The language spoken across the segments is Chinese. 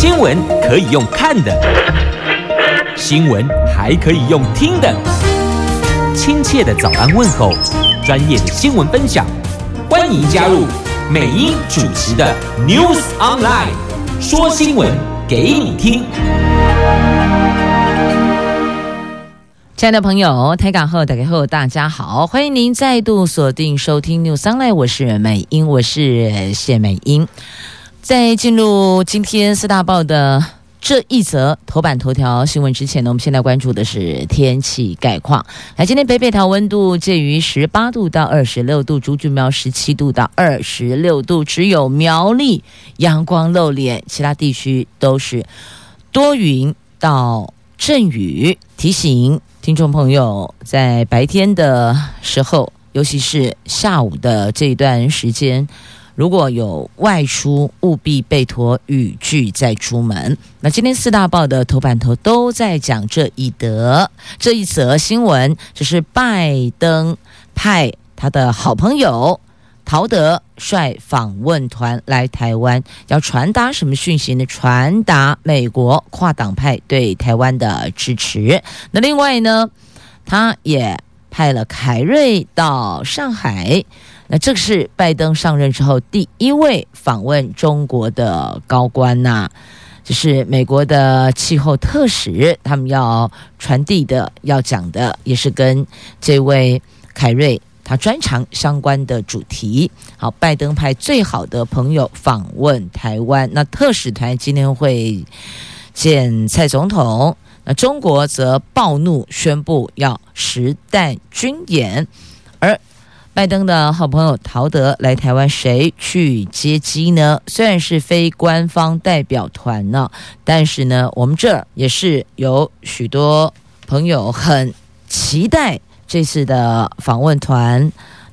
新闻可以用看的，新闻还可以用听的。亲切的早安问候，专业的新闻分享，欢迎加入美英主持的 News Online，说新闻给你听。亲爱的朋友，台港后打开后，大家好，欢迎您再度锁定收听 News Online，我是美英，我是谢美英。在进入今天四大报的这一则头版头条新闻之前呢，我们现在关注的是天气概况。来，今天北北桃温度介于十八度到二十六度，竹竹苗十七度到二十六度，只有苗栗阳光露脸，其他地区都是多云到阵雨。提醒听众朋友，在白天的时候，尤其是下午的这一段时间。如果有外出，务必备妥雨具再出门。那今天四大报的头版头都在讲这一则这一则新闻，就是拜登派他的好朋友陶德率访问团来台湾，要传达什么讯息呢？传达美国跨党派对台湾的支持。那另外呢，他也派了凯瑞到上海。那这是拜登上任之后第一位访问中国的高官呐、就是美国的气候特使，他们要传递的、要讲的，也是跟这位凯瑞他专长相关的主题。好，拜登派最好的朋友访问台湾，那特使团今天会见蔡总统，那中国则暴怒宣布要实弹军演，而。拜登的好朋友陶德来台湾，谁去接机呢？虽然是非官方代表团呢，但是呢，我们这也是有许多朋友很期待这次的访问团。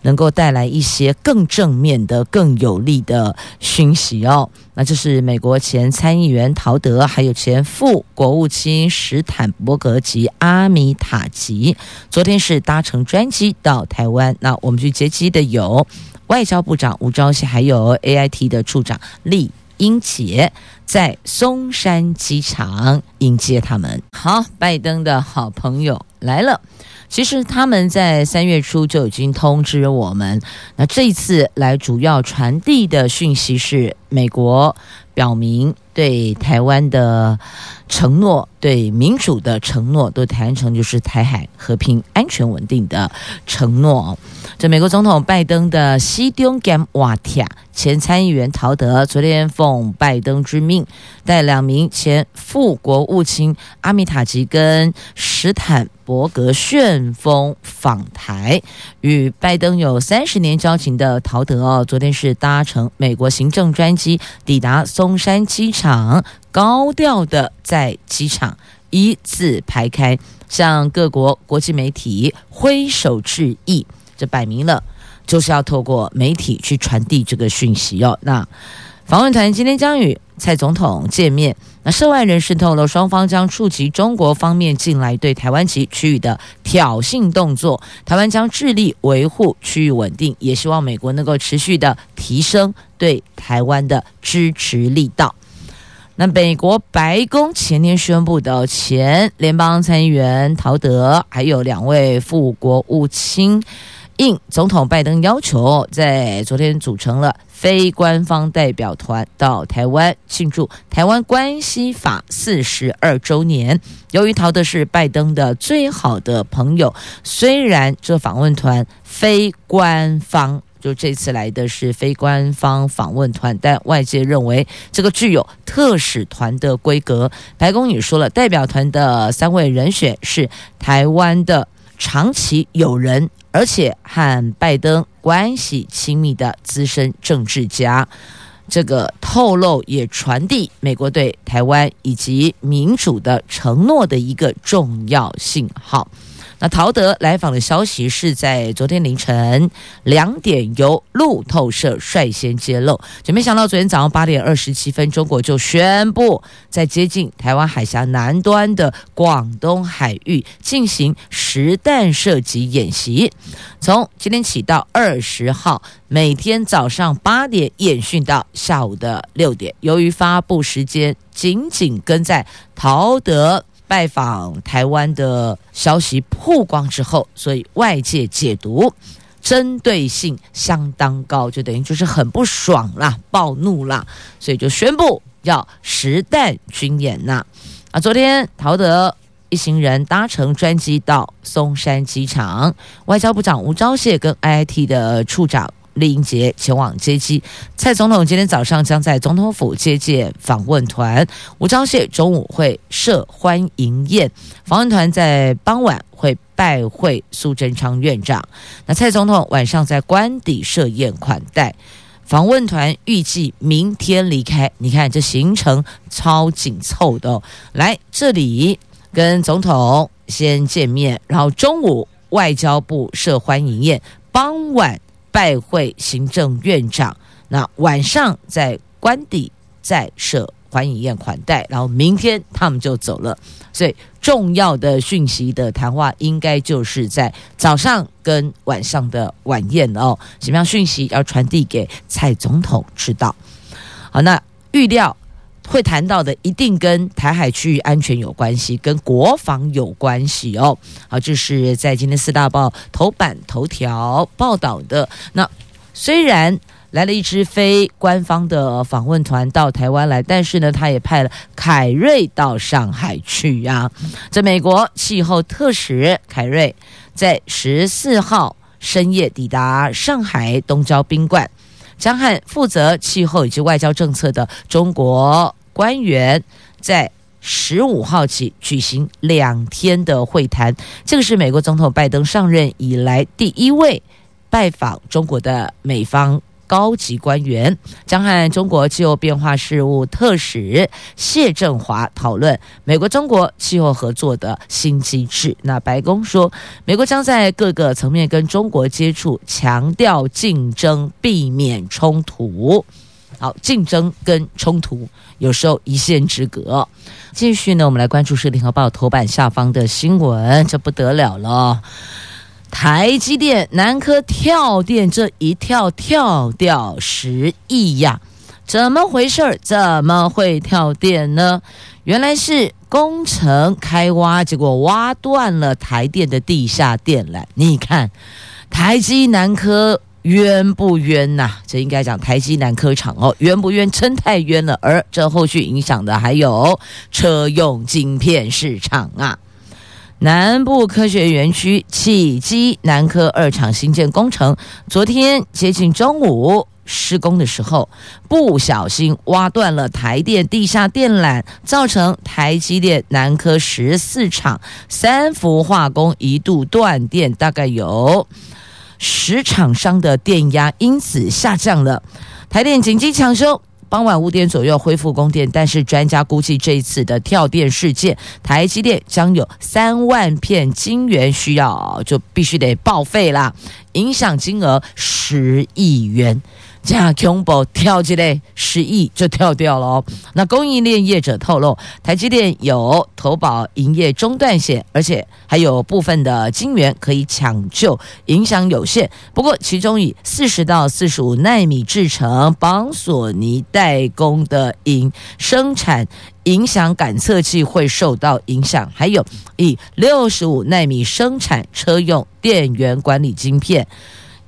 能够带来一些更正面的、更有利的讯息哦。那就是美国前参议员陶德，还有前副国务卿史坦伯格及阿米塔吉，昨天是搭乘专机到台湾。那我们去接机的有外交部长吴钊燮，还有 AIT 的处长酈英杰，在松山机场迎接他们。好，拜登的好朋友来了。其实他们在三月初就已经通知我们，那这一次来主要传递的讯息是，美国表明对台湾的承诺，对民主的承诺，都谈成就是台海和平、安全、稳定的承诺。这美国总统拜登的西中兼瓦铁前参议员陶德，昨天奉拜登之命，带两名前副国务卿阿米塔吉跟史坦伯格旋风访台。与拜登有三十年交情的陶德哦，昨天是搭乘美国行政专机抵达松山机场，高调的在机场一字排开，向各国国际媒体挥手致意。这摆明了就是要透过媒体去传递这个讯息哦。那访问团今天将与蔡总统见面。那涉外人士透露，双方将触及中国方面近来对台湾及区域的挑衅动作。台湾将致力维护区域稳定，也希望美国能够持续的提升对台湾的支持力道。那美国白宫前天宣布的前联邦参议员陶德，还有两位副国务卿。应总统拜登要求，在昨天组成了非官方代表团到台湾庆祝《台湾关系法》四十二周年。由于陶德是拜登的最好的朋友，虽然这访问团非官方，就这次来的是非官方访问团，但外界认为这个具有特使团的规格。白宫也说了，代表团的三位人选是台湾的长期友人。而且和拜登关系亲密的资深政治家，这个透露也传递美国对台湾以及民主的承诺的一个重要信号。那陶德来访的消息是在昨天凌晨两点由路透社率先揭露，就没想到昨天早上八点二十七分，中国就宣布在接近台湾海峡南端的广东海域进行实弹射击演习，从今天起到二十号，每天早上八点演训到下午的六点。由于发布时间紧紧跟在陶德。拜访台湾的消息曝光之后，所以外界解读针对性相当高，就等于就是很不爽啦、暴怒啦，所以就宣布要实弹军演呐。啊，昨天陶德一行人搭乘专机到松山机场，外交部长吴钊燮跟 IIT 的处长。李英杰前往接机，蔡总统今天早上将在总统府接见访问团，吴钊燮中午会设欢迎宴，访问团在傍晚会拜会苏贞昌院长，那蔡总统晚上在官邸设宴款待，访问团预计明天离开。你看这行程超紧凑的哦，来这里跟总统先见面，然后中午外交部设欢迎宴，傍晚。拜会行政院长，那晚上在官邸再设欢迎宴款待，然后明天他们就走了。所以重要的讯息的谈话，应该就是在早上跟晚上的晚宴哦。什么样讯息要传递给蔡总统知道？好，那预料。会谈到的一定跟台海区域安全有关系，跟国防有关系哦。好，这是在今天四大报头版头条报道的。那虽然来了一支非官方的访问团到台湾来，但是呢，他也派了凯瑞到上海去呀。在美国气候特使凯瑞在十四号深夜抵达上海东郊宾馆。将和负责气候以及外交政策的中国官员在十五号起举行两天的会谈，这个是美国总统拜登上任以来第一位拜访中国的美方。高级官员将和中国气候变化事务特使谢振华讨论美国中国气候合作的新机制。那白宫说，美国将在各个层面跟中国接触，强调竞争，避免冲突。好，竞争跟冲突有时候一线之隔。继续呢，我们来关注《联合报》头版下方的新闻，这不得了了。台积电南科跳电，这一跳跳掉十亿呀！怎么回事儿？怎么会跳电呢？原来是工程开挖，结果挖断了台电的地下电缆。你看，台积南科冤不冤呐？这应该讲台积南科厂哦，冤不冤？真太冤了。而这后续影响的还有车用晶片市场啊。南部科学园区启基南科二厂新建工程，昨天接近中午施工的时候，不小心挖断了台电地下电缆，造成台积电南科十四厂三氟化工一度断电，大概有十厂商的电压因此下降了，台电紧急抢修。傍晚五点左右恢复供电，但是专家估计这一次的跳电事件，台积电将有三万片晶圆需要，就必须得报废啦，影响金额十亿元。这样恐怖跳起来十亿就跳掉了哦。那供应链业者透露，台积电有投保营业中断险，而且还有部分的晶圆可以抢救，影响有限。不过，其中以四十到四十五纳米制成帮索尼代工的影生产影响感测器会受到影响，还有以六十五纳米生产车用电源管理晶片。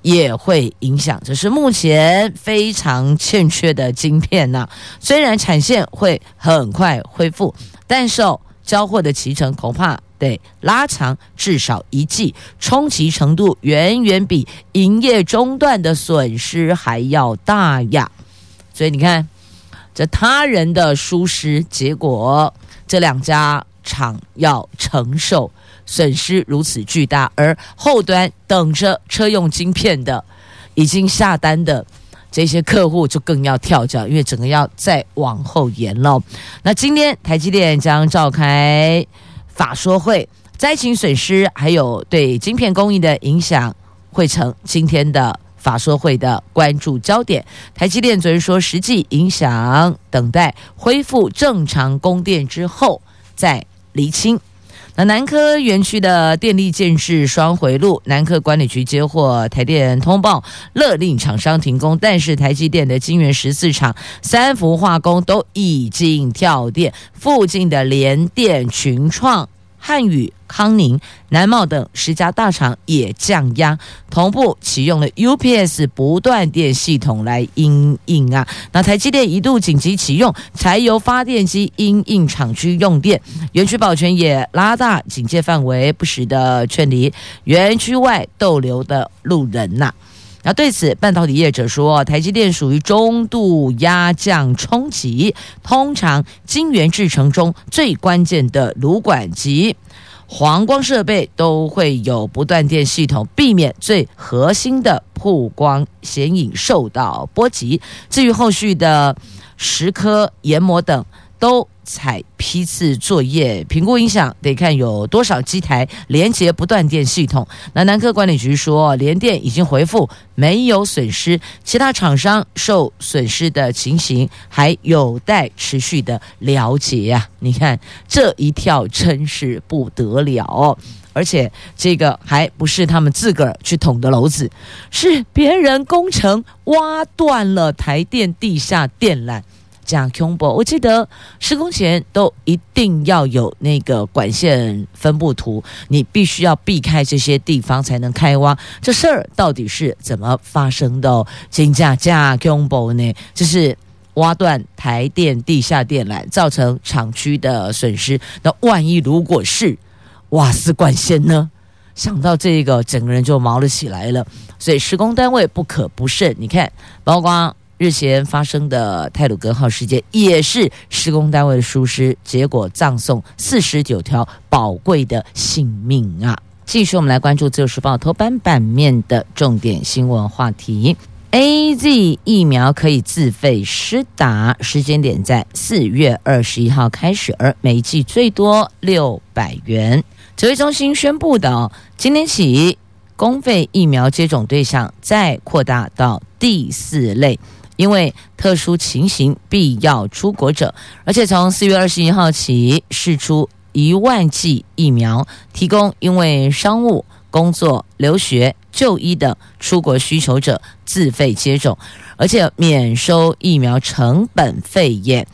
也会影响，这是目前非常欠缺的晶片呐。虽然产线会很快恢复，但受交货的期程恐怕得拉长至少一季，冲击程度远远比营业中断的损失还要大呀。所以你看，这他人的疏失，结果这两家厂要承受。损失如此巨大，而后端等着车用晶片的、已经下单的这些客户就更要跳脚，因为整个要再往后延了。那今天台积电将召开法说会，灾情损失还有对晶片供应的影响，会成今天的法说会的关注焦点。台积电昨天说，实际影响等待恢复正常供电之后再厘清。南科园区的电力建设双回路，南科管理局接获台电通报，勒令厂商停工，但是台积电的晶圆十四厂三氟化工都已经跳电，附近的联电、群创。汉语、康宁、南茂等十家大厂也降压，同步启用了 UPS 不断电系统来因应啊。那台积电一度紧急启用柴油发电机因应厂区用电，园区保全也拉大警戒范围，不时的劝离园区外逗留的路人呐、啊。那对此，半导体业者说，台积电属于中度压降冲击，通常晶圆制成中最关键的炉管及黄光设备都会有不断电系统，避免最核心的曝光显影受到波及。至于后续的蚀刻研磨等，都采批次作业，评估影响得看有多少机台连接不断电系统。那南科管理局说，联电已经回复没有损失，其他厂商受损失的情形还有待持续的了解呀、啊。你看这一跳真是不得了，而且这个还不是他们自个儿去捅的篓子，是别人工程挖断了台电地下电缆。讲恐怖，我记得施工前都一定要有那个管线分布图，你必须要避开这些地方才能开挖。这事儿到底是怎么发生的？真假假恐怖呢？就是挖断台电地下电缆，造成厂区的损失。那万一如果是瓦斯管线呢？想到这个，整个人就毛了起来了。所以施工单位不可不慎。你看，包括。日前发生的泰鲁格号事件，也是施工单位的疏失，结果葬送四十九条宝贵的性命啊！继续，我们来关注《自由时报》头版版面的重点新闻话题：AZ 疫苗可以自费施打，时间点在四月二十一号开始，而每剂最多六百元。指挥中心宣布的，今天起公费疫苗接种对象再扩大到第四类。因为特殊情形必要出国者，而且从四月二十一号起试出一万剂疫苗，提供因为商务、工作、留学、就医等出国需求者自费接种，而且免收疫苗成本费用。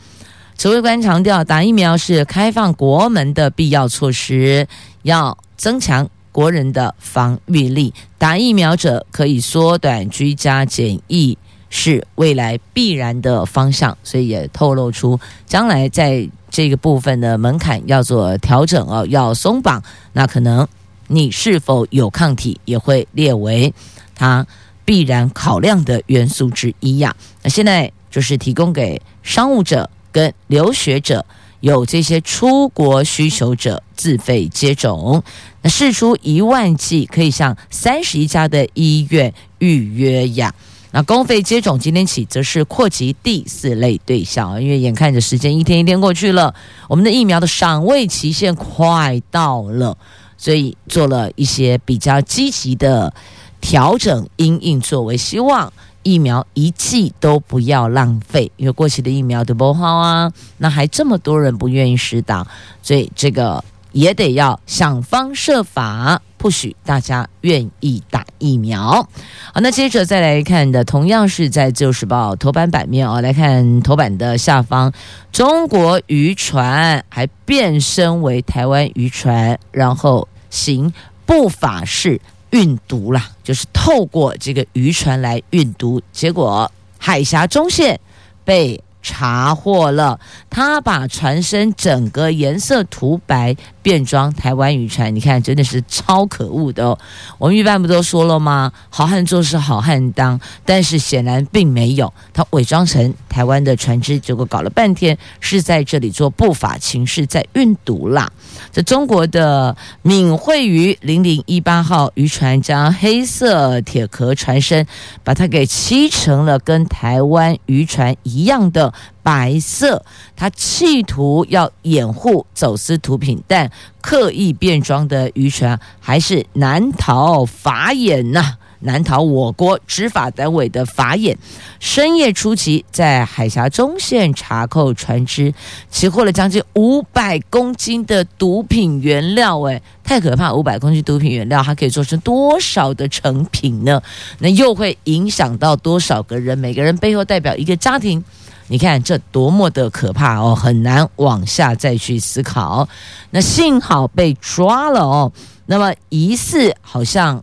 指挥官强调，打疫苗是开放国门的必要措施，要增强国人的防御力。打疫苗者可以缩短居家检疫。是未来必然的方向，所以也透露出将来在这个部分的门槛要做调整哦，要松绑，那可能你是否有抗体也会列为它必然考量的元素之一呀。那现在就是提供给商务者跟留学者有这些出国需求者自费接种，那试出一万剂可以向三十一家的医院预约呀。那公费接种今天起则是扩及第四类对象，因为眼看着时间一天一天过去了，我们的疫苗的赏味期限快到了，所以做了一些比较积极的调整，因应作为希望疫苗一剂都不要浪费，因为过期的疫苗都不好啊，那还这么多人不愿意施打，所以这个也得要想方设法。不许大家愿意打疫苗。好，那接着再来看的，同样是在《自由时报》头版版面哦，来看头版的下方，中国渔船还变身为台湾渔船，然后行不法式运毒啦，就是透过这个渔船来运毒，结果海峡中线被查获了，他把船身整个颜色涂白，变装台湾渔船。你看，真的是超可恶的哦。我们一般不都说了吗？好汉做事好汉当，但是显然并没有，他伪装成台湾的船只，结果搞了半天是在这里做不法情事，在运毒啦。这中国的闽惠渔零零一八号渔船将黑色铁壳船身，把它给漆成了跟台湾渔船一样的。白色，他企图要掩护走私毒品，但刻意变装的渔船还是难逃法眼呐、难逃我国执法单位的法眼。深夜初期，在海峡中线查扣船只，起获了将近五百公斤的毒品原料。哎，太可怕！五百公斤毒品原料，它可以做成多少的成品呢？那又会影响到多少个人？每个人背后代表一个家庭。你看这多么的可怕哦！很难往下再去思考。那幸好被抓了哦。那么疑似好像。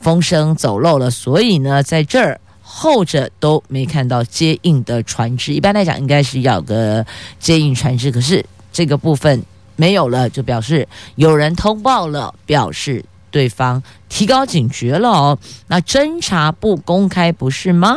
风声走漏了，所以呢，在这儿后者都没看到接应的船只。一般来讲，应该是要个接应船只，可是这个部分没有了，就表示有人通报了，表示对方提高警觉了哦。那侦查不公开，不是吗？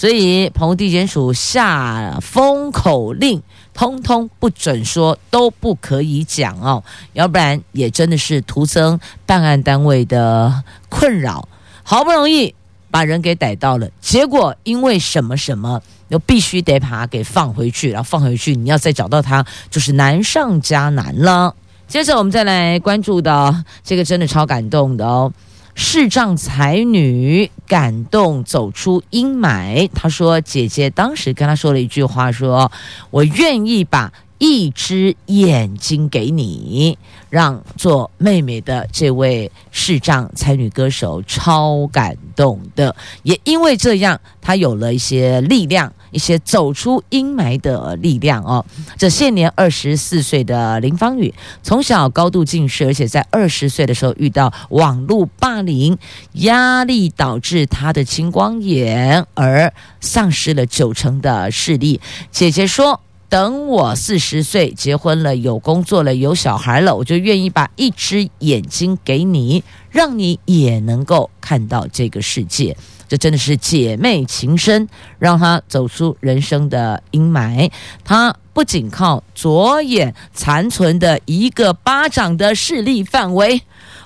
所以澎湖地检署下封口令。通通不准说，都不可以讲哦，要不然也真的是徒增办案单位的困扰。好不容易把人给逮到了，结果因为什么什么，又必须得把他给放回去，然后放回去，你要再找到他，就是难上加难了。接着我们再来关注到这个，真的超感动的哦。视障才女感动走出阴霾，她说：“姐姐当时跟她说了一句话，说我愿意把一只眼睛给你，让做妹妹的这位视障才女歌手超感动的，也因为这样，她有了一些力量。”一些走出阴霾的力量哦。这现年二十四岁的林芳雨，从小高度近视，而且在二十岁的时候遇到网络霸凌，压力导致她的青光眼，而丧失了九成的视力。姐姐说：“等我四十岁结婚了，有工作了，有小孩了，我就愿意把一只眼睛给你，让你也能够看到这个世界。”这真的是姐妹情深，让她走出人生的阴霾。她不仅靠左眼残存的一个巴掌的视力范围，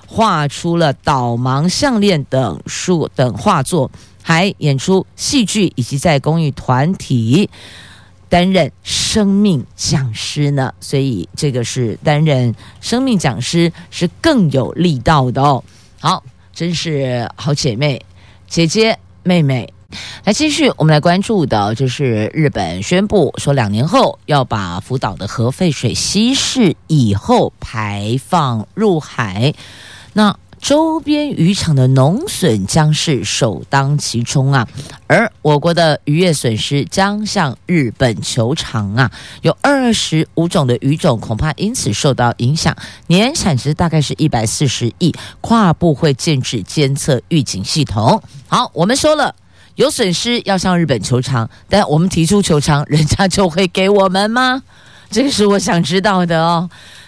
画出了导盲项链等数等画作，还演出戏剧，以及在公益团体担任生命讲师呢。所以这个是担任生命讲师是更有力道的哦。好，真是好姐妹。姐姐、妹妹，来继续，我们来关注的，就是日本宣布说，两年后要把福岛的核废水稀释以后排放入海。那周边渔场的农损将是首当其冲啊，而我国的渔业损失将向日本求偿啊，有二十五种的鱼种恐怕因此受到影响，年产值大概是一百四十亿，跨部会建置监测预警系统。好，我们说了有损失要向日本求偿，但我们提出求偿，人家就会给我们吗？这个是我想知道的哦。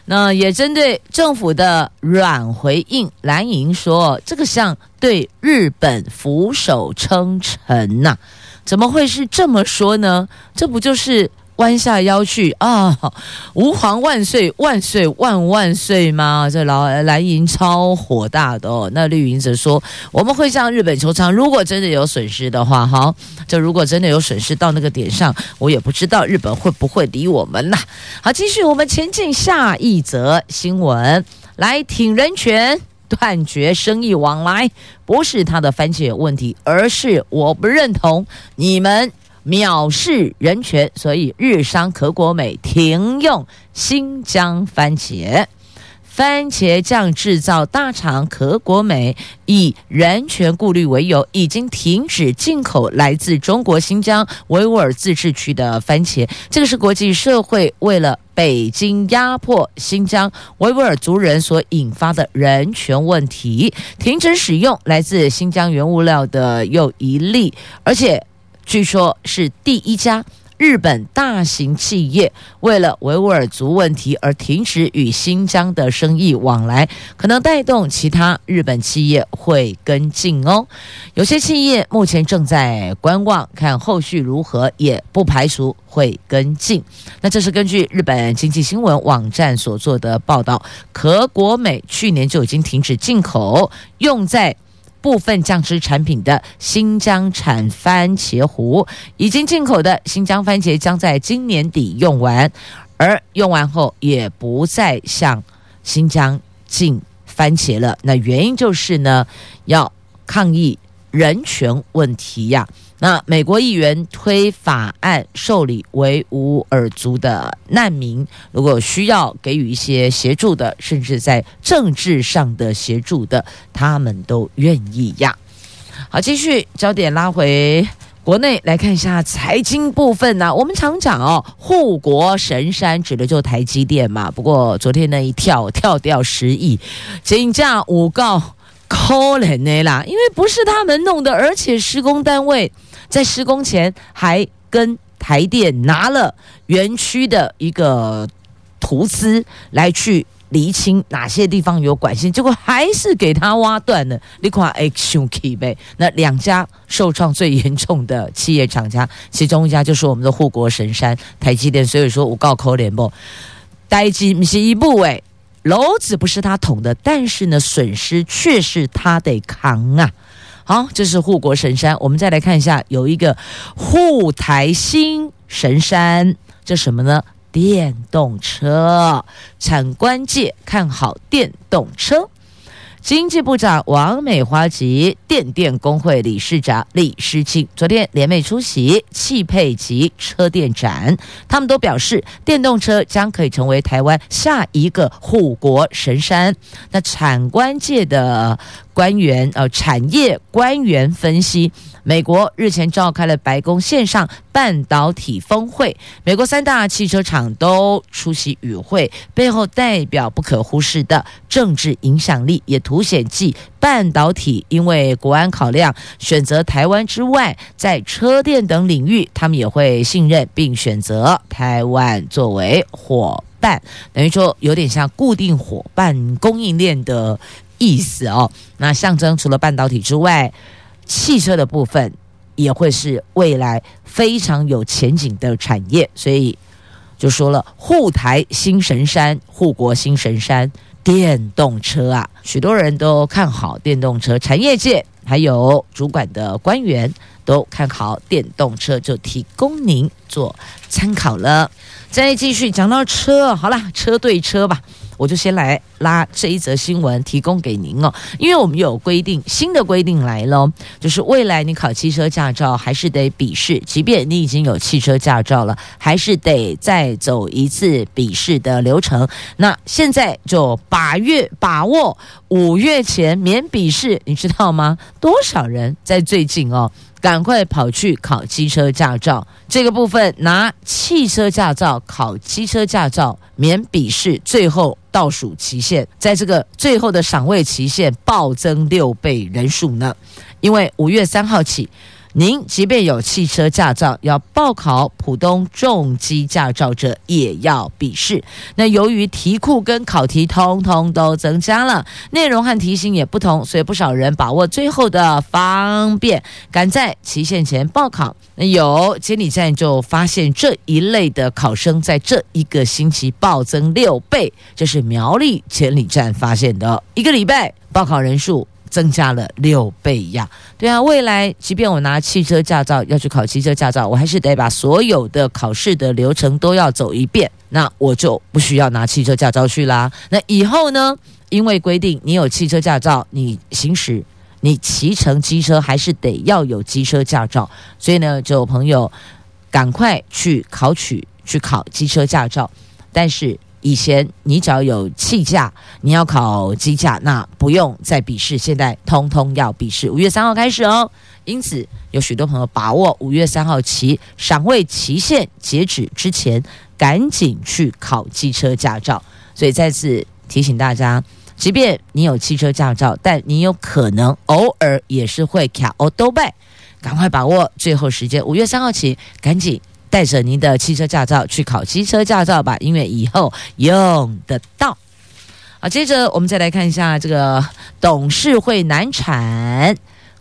那也针对政府的软回应，蓝营说这个像对日本俯首称臣呐，怎么会是这么说呢？这不就是？弯下腰去啊！吾皇万岁万岁万万岁吗？这老蓝营超火大的哦。那绿营则说，我们会向日本求偿，如果真的有损失的话，哈，就如果真的有损失到那个点上，我也不知道日本会不会理我们呐。好，继续我们前进下一则新闻，来挺人权，断绝生意往来，不是他的番茄有问题，而是我不认同你们。藐视人权，所以日商可果美停用新疆番茄。番茄酱制造大厂可果美以人权顾虑为由，已经停止进口来自中国新疆维吾尔自治区的番茄。这个是国际社会为了北京压迫新疆维吾尔族人所引发的人权问题，停止使用来自新疆原物料的又一例，而且。据说是第一家日本大型企业为了维吾尔族问题而停止与新疆的生意往来，可能带动其他日本企业会跟进哦。有些企业目前正在观望，看后续如何，也不排除会跟进。那这是根据日本经济新闻网站所做的报道，可国美去年就已经停止进口用在。部分酱汁产品的新疆产番茄糊，已经进口的新疆番茄将在今年底用完，而用完后也不再向新疆进番茄了。那原因就是呢，要抗议人权问题呀。那美国议员推法案受理维吾尔族的难民，如果需要给予一些协助的，甚至在政治上的协助的，他们都愿意呀。好，继续焦点拉回国内来看一下财经部分呢、啊。我们常讲哦，护国神山指的就台积电嘛。不过昨天那一跳跳掉十亿，金价五告可能的啦，因为不是他们弄的，而且施工单位。在施工前还跟台电拿了园区的一个图资来去厘清哪些地方有管线，结果还是给他挖断了。你看，哎，兄弟呗，那两家受创最严重的企业厂家，其中一家就是我们的护国神山台积电。所以说，我告扣联不，台积不是一部诶，篓子不是他捅的，但是呢，损失却是他得扛啊。好，这是护国神山。我们再来看一下，有一个护台新神山，这什么呢？电动车，产官界看好电动车。经济部长王美花及电电工会理事长李诗清昨天联袂出席汽配及车电展，他们都表示，电动车将可以成为台湾下一个护国神山。那产官界的官员，呃，产业官员分析。美国日前召开了白宫线上半导体峰会，美国三大汽车厂都出席与会，背后代表不可忽视的政治影响力，也凸显继半导体因为国安考量选择台湾之外，在车电等领域，他们也会信任并选择台湾作为伙伴，等于说有点像固定伙伴供应链的意思哦。那象征除了半导体之外。汽车的部分也会是未来非常有前景的产业，所以就说了护台新神山、护国新神山电动车啊，许多人都看好电动车，产业界还有主管的官员都看好电动车，就提供您做参考了。再继续讲到车，好啦，车对车吧。我就先来拉这一则新闻，提供给您哦。因为我们有规定，新的规定来了，就是未来你考汽车驾照还是得笔试，即便你已经有汽车驾照了，还是得再走一次笔试的流程。那现在就把月把握五月前免笔试，你知道吗？多少人在最近哦？赶快跑去考机车驾照，这个部分拿汽车驾照考机车驾照免笔试，最后倒数期限，在这个最后的赏位期限暴增六倍人数呢，因为五月三号起。您即便有汽车驾照，要报考普通重机驾照者，也要笔试。那由于题库跟考题通通都增加了，内容和题型也不同，所以不少人把握最后的方便，赶在期限前报考。那有监理站就发现这一类的考生在这一个星期暴增六倍，这是苗栗监理站发现的，一个礼拜报考人数。增加了六倍呀！对啊，未来即便我拿汽车驾照要去考汽车驾照，我还是得把所有的考试的流程都要走一遍，那我就不需要拿汽车驾照去啦。那以后呢？因为规定你有汽车驾照，你行驶、你骑乘机车还是得要有机车驾照，所以呢，就朋友赶快去考取去考机车驾照，但是。以前你只要有汽驾，你要考机驾，那不用再笔试。现在通通要笔试，五月三号开始哦。因此，有许多朋友把握五月三号起赏位期限截止之前，赶紧去考机车驾照。所以再次提醒大家，即便你有汽车驾照，但你有可能偶尔也是会卡欧兜拜，赶快把握最后时间，五月三号起，赶紧。带着您的汽车驾照去考汽车驾照吧，因为以后用得到。好，接着我们再来看一下这个董事会难产，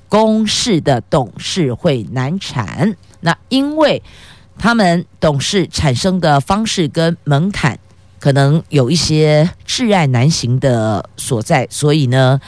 公视的董事会难产。那因为他们董事产生的方式跟门槛可能有一些挚爱难行的所在，所以呢，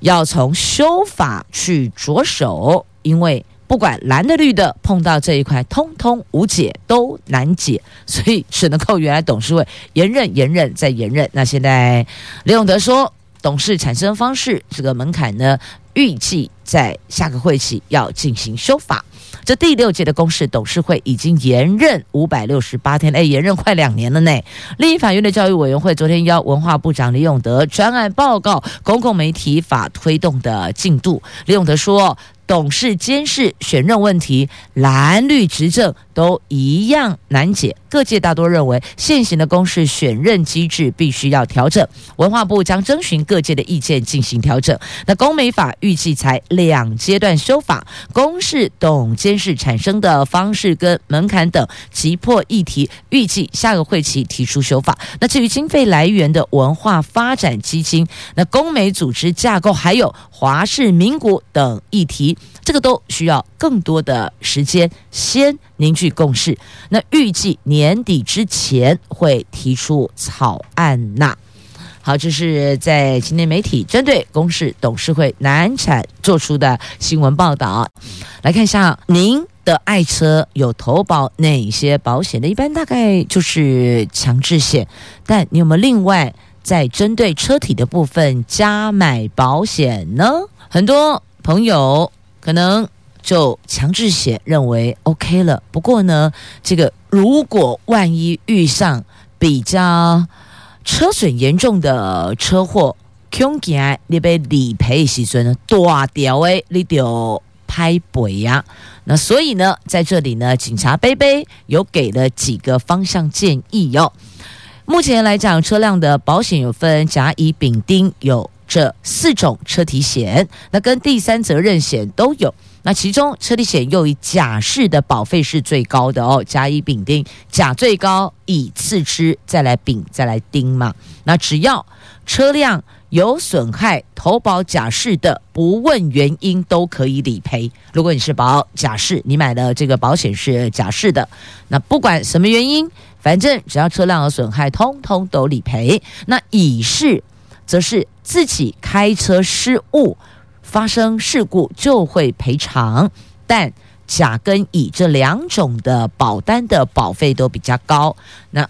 要从修法去着手，因为不管蓝的绿的，碰到这一块，通通无解，都难解，所以只能够原来董事会延任、延任再延任。那现在李永德说，董事产生方式这个门槛呢，预计在下个会期要进行修法。这第六届的公示董事会已经延任五百六十八天，哎，延任快两年了呢。立法院的教育委员会昨天邀文化部长李永德专案报告公共媒体法推动的进度。李永德说。董事监事选任问题，蓝绿执政都一样难解。各界大多认为，现行的公示选任机制必须要调整。文化部将征询各界的意见进行调整。那公美法预计才两阶段修法，公示董监事产生的方式跟门槛等急迫议题，预计下个会期提出修法。那至于经费来源的文化发展基金，那公美组织架构还有华视名股等议题。这个都需要更多的时间，先凝聚共识。那预计年底之前会提出草案呐。好，这是在今天媒体针对公示董事会难产做出的新闻报道。来看一下，您的爱车有投保哪些保险的？一般大概就是强制险，但你有没有另外在针对车体的部分加买保险呢？很多朋友。可能就强制险认为 OK 了，不过呢，这个如果万一遇上比较车损严重的车祸，恐惊你被理赔时阵呢，大掉诶，你就拍赔呀。那所以呢，在这里呢，警察杯杯有给了几个方向建议哟、哦。目前来讲，车辆的保险有分甲、乙、丙、丁有。这四种车体险，那跟第三责任险都有。那其中车体险又以甲式的保费是最高的哦，甲乙丙丁，甲最高，乙次之，再来丙，再来丁嘛。那只要车辆有损害，投保甲式的，不问原因都可以理赔。如果你是保甲式，你买的这个保险是甲式的，那不管什么原因，反正只要车辆有损害，通通都理赔。那乙式。则是自己开车失误发生事故就会赔偿，但甲跟乙这两种的保单的保费都比较高。那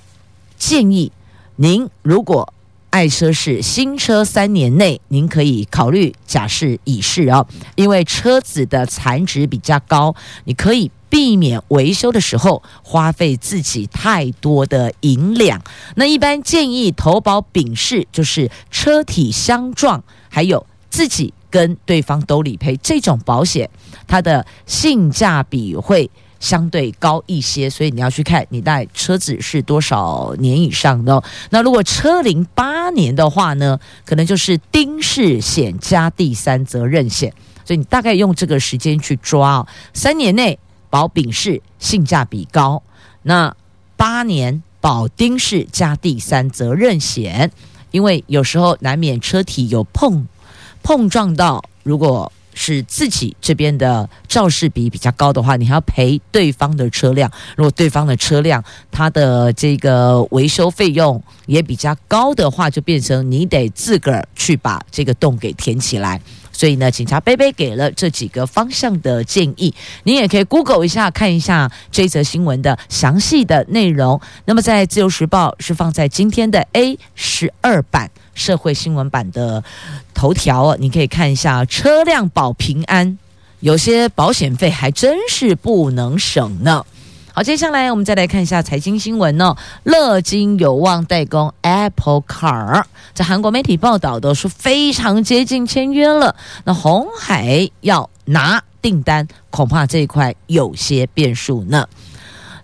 建议您如果爱车是新车三年内，您可以考虑甲式、乙式哦，因为车子的残值比较高，你可以。避免维修的时候花费自己太多的银两。那一般建议投保丙式，就是车体相撞，还有自己跟对方都理赔这种保险，它的性价比会相对高一些。所以你要去看你带车子是多少年以上的。那如果车龄八年的话呢，可能就是丁式险加第三责任险。所以你大概用这个时间去抓，三年内。保丙式性价比高，那八年保丁式加第三责任险，因为有时候难免车体有碰碰撞到，如果是自己这边的肇事比比较高的话，你还要赔对方的车辆。如果对方的车辆它的这个维修费用也比较高的话，就变成你得自个儿去把这个洞给填起来。所以呢，警察杯杯给了这几个方向的建议，您也可以 Google 一下，看一下这则新闻的详细的内容。那么，在自由时报是放在今天的 A 十二版社会新闻版的头条哦，你可以看一下车辆保平安，有些保险费还真是不能省呢。好，接下来我们再来看一下财经新闻呢。乐金有望代工 Apple Car，在韩国媒体报道的说非常接近签约了。那红海要拿订单，恐怕这一块有些变数呢。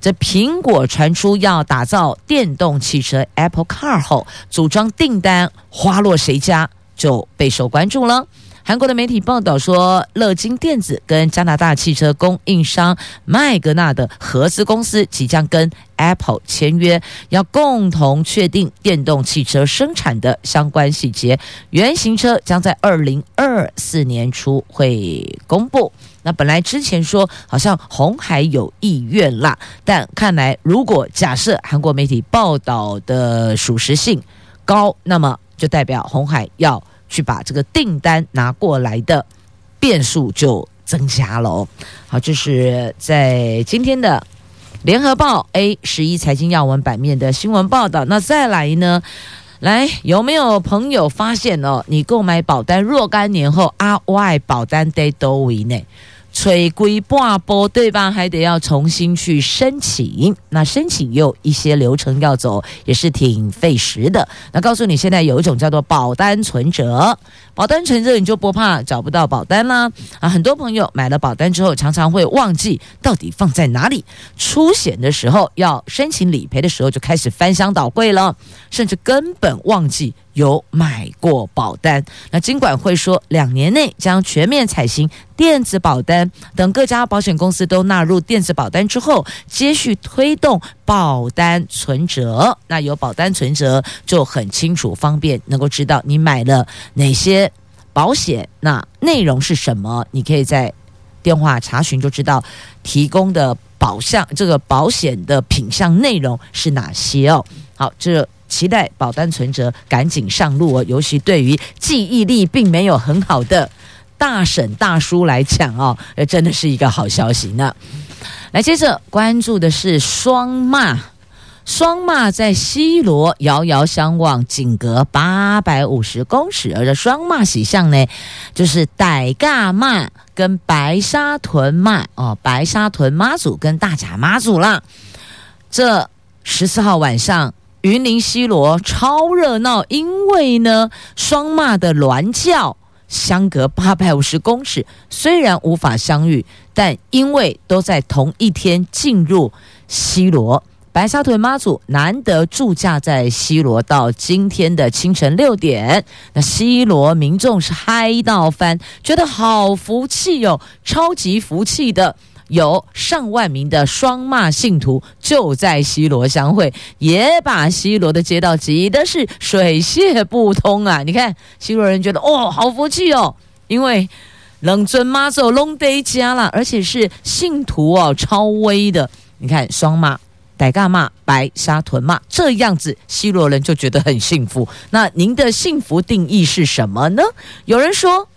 这苹果传出要打造电动汽车 Apple Car 后，组装订单花落谁家就备受关注了。韩国的媒体报道说，乐金电子跟加拿大汽车供应商麦格纳的合资公司即将跟 Apple 签约，要共同确定电动汽车生产的相关细节。原型车将在二零二四年初会公布。那本来之前说好像红海有意愿啦，但看来如果假设韩国媒体报道的属实性高，那么就代表红海要。去把这个订单拿过来的变数就增加了。好，这是在今天的联合报 A 十一财经要闻版面的新闻报道。那再来呢？来，有没有朋友发现哦？你购买保单若干年后啊，外保单得都为内？催归挂波对吧？还得要重新去申请，那申请有一些流程要走，也是挺费时的。那告诉你，现在有一种叫做保单存折，保单存折你就不怕找不到保单啦。啊，很多朋友买了保单之后，常常会忘记到底放在哪里。出险的时候要申请理赔的时候，就开始翻箱倒柜了，甚至根本忘记。有买过保单，那金管会说，两年内将全面采行电子保单，等各家保险公司都纳入电子保单之后，接续推动保单存折。那有保单存折就很清楚方便，能够知道你买了哪些保险，那内容是什么，你可以在电话查询就知道提供的保项这个保险的品项内容是哪些哦。好，这。期待保单存折赶紧上路哦，尤其对于记忆力并没有很好的大婶大叔来讲哦，呃，真的是一个好消息呢。来，接着关注的是双骂，双骂在西罗遥遥相望，仅隔八百五十公尺，而这双骂喜象呢，就是傣嘎骂跟白沙屯骂哦，白沙屯妈祖跟大甲妈祖啦。这十四号晚上。云林西螺超热闹，因为呢，双骂的鸾轿相隔八百五十公尺，虽然无法相遇，但因为都在同一天进入西螺，白沙屯妈祖难得驻驾在西螺，到今天的清晨六点，那西螺民众是嗨到翻，觉得好福气哟、哦，超级福气的。有上万名的双骂信徒就在西罗相会，也把西罗的街道挤得是水泄不通啊！你看西罗人觉得哦，好福气哦，因为冷尊妈祖龙得家了，而且是信徒哦，超威的。你看双骂、傣嘎骂、白沙屯骂这样子，西罗人就觉得很幸福。那您的幸福定义是什么呢？有人说。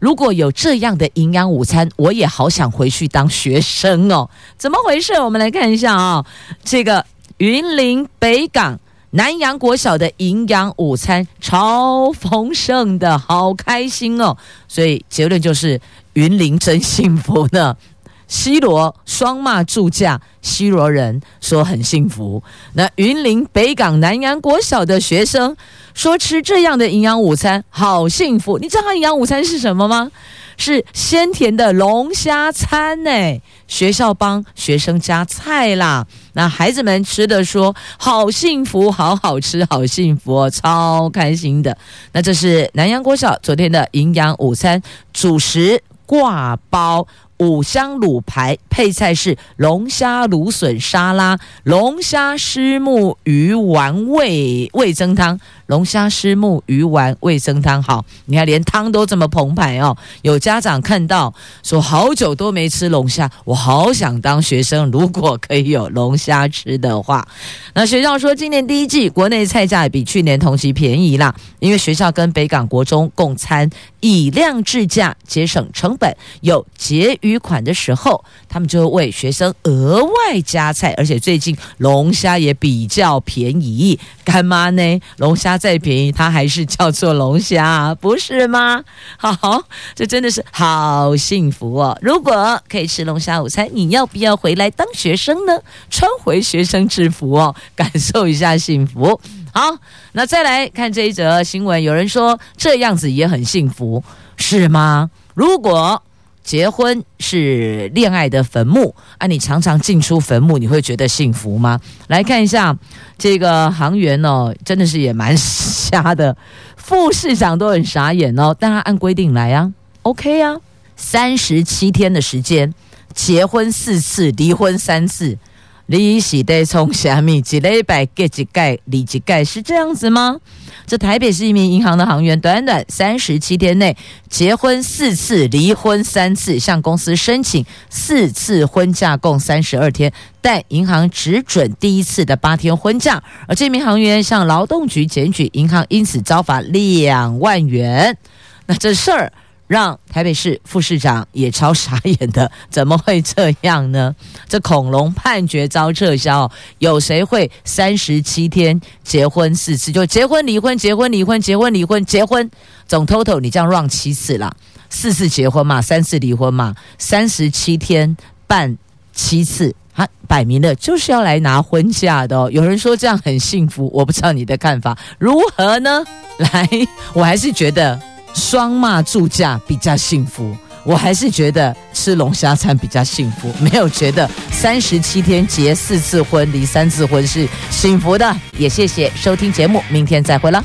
如果有这样的营养午餐，我也好想回去当学生哦。怎么回事？我们来看一下啊、这个云林北港南洋国小的营养午餐超丰盛的，好开心哦。所以结论就是云林真幸福呢。西罗双骂助驾，西罗人说很幸福。那云林北港南洋国小的学生说吃这样的营养午餐好幸福。你知道营养午餐是什么吗？是鲜甜的龙虾餐呢。学校帮学生加菜啦。那孩子们吃的说好幸福，好好吃，好幸福哦，超开心的。那这是南洋国小昨天的营养午餐主食挂包。五香卤排配菜是龙虾芦笋沙拉、龙虾虱木鱼丸味味增汤。龙虾虱目鱼丸味生汤，好，你看连汤都这么澎湃哦。有家长看到说，好久都没吃龙虾，我好想当学生。如果可以有龙虾吃的话，那学校说今年第一季国内菜价也比去年同期便宜啦，因为学校跟北港国中共餐，以量制价，节省成本。有结余款的时候，他们就会为学生额外加菜，而且最近龙虾也比较便宜，干嘛呢？龙虾。再便宜，它还是叫做龙虾，不是吗？好，这真的是好幸福哦！如果可以吃龙虾午餐，你要不要回来当学生呢？穿回学生制服哦，感受一下幸福。好，那再来看这一则新闻，有人说这样子也很幸福，是吗？如果结婚是恋爱的坟墓啊，你常常进出坟墓，你会觉得幸福吗？来看一下这个航员哦，真的是也蛮瞎的，副市长都很傻眼哦，但他按规定来啊，OK 啊，三十七天的时间，结婚四次，离婚三次，利息得从虾米几礼拜给几盖，利几盖是这样子吗？这台北市一名银行的行员，短短三十七天内结婚四次，离婚三次，向公司申请四次婚假，共三十二天，但银行只准第一次的八天婚假。而这名行员向劳动局检举，银行因此遭罚两万元。那这事儿。让台北市副市长也超傻眼的，怎么会这样呢？这恐龙判决遭撤销，有谁会三十七天结婚四次？就结婚离婚结婚离婚结婚离婚结婚，总 total 你这样 run 七次啦，四次结婚嘛，三次离婚嘛，三十七天办七次，他，摆明了就是要来拿婚假的。有人说这样很幸福，我不知道你的看法如何呢？来，我还是觉得。双骂助驾比较幸福，我还是觉得吃龙虾餐比较幸福，没有觉得三十七天结四次婚离三次婚是幸福的。也谢谢收听节目，明天再会了。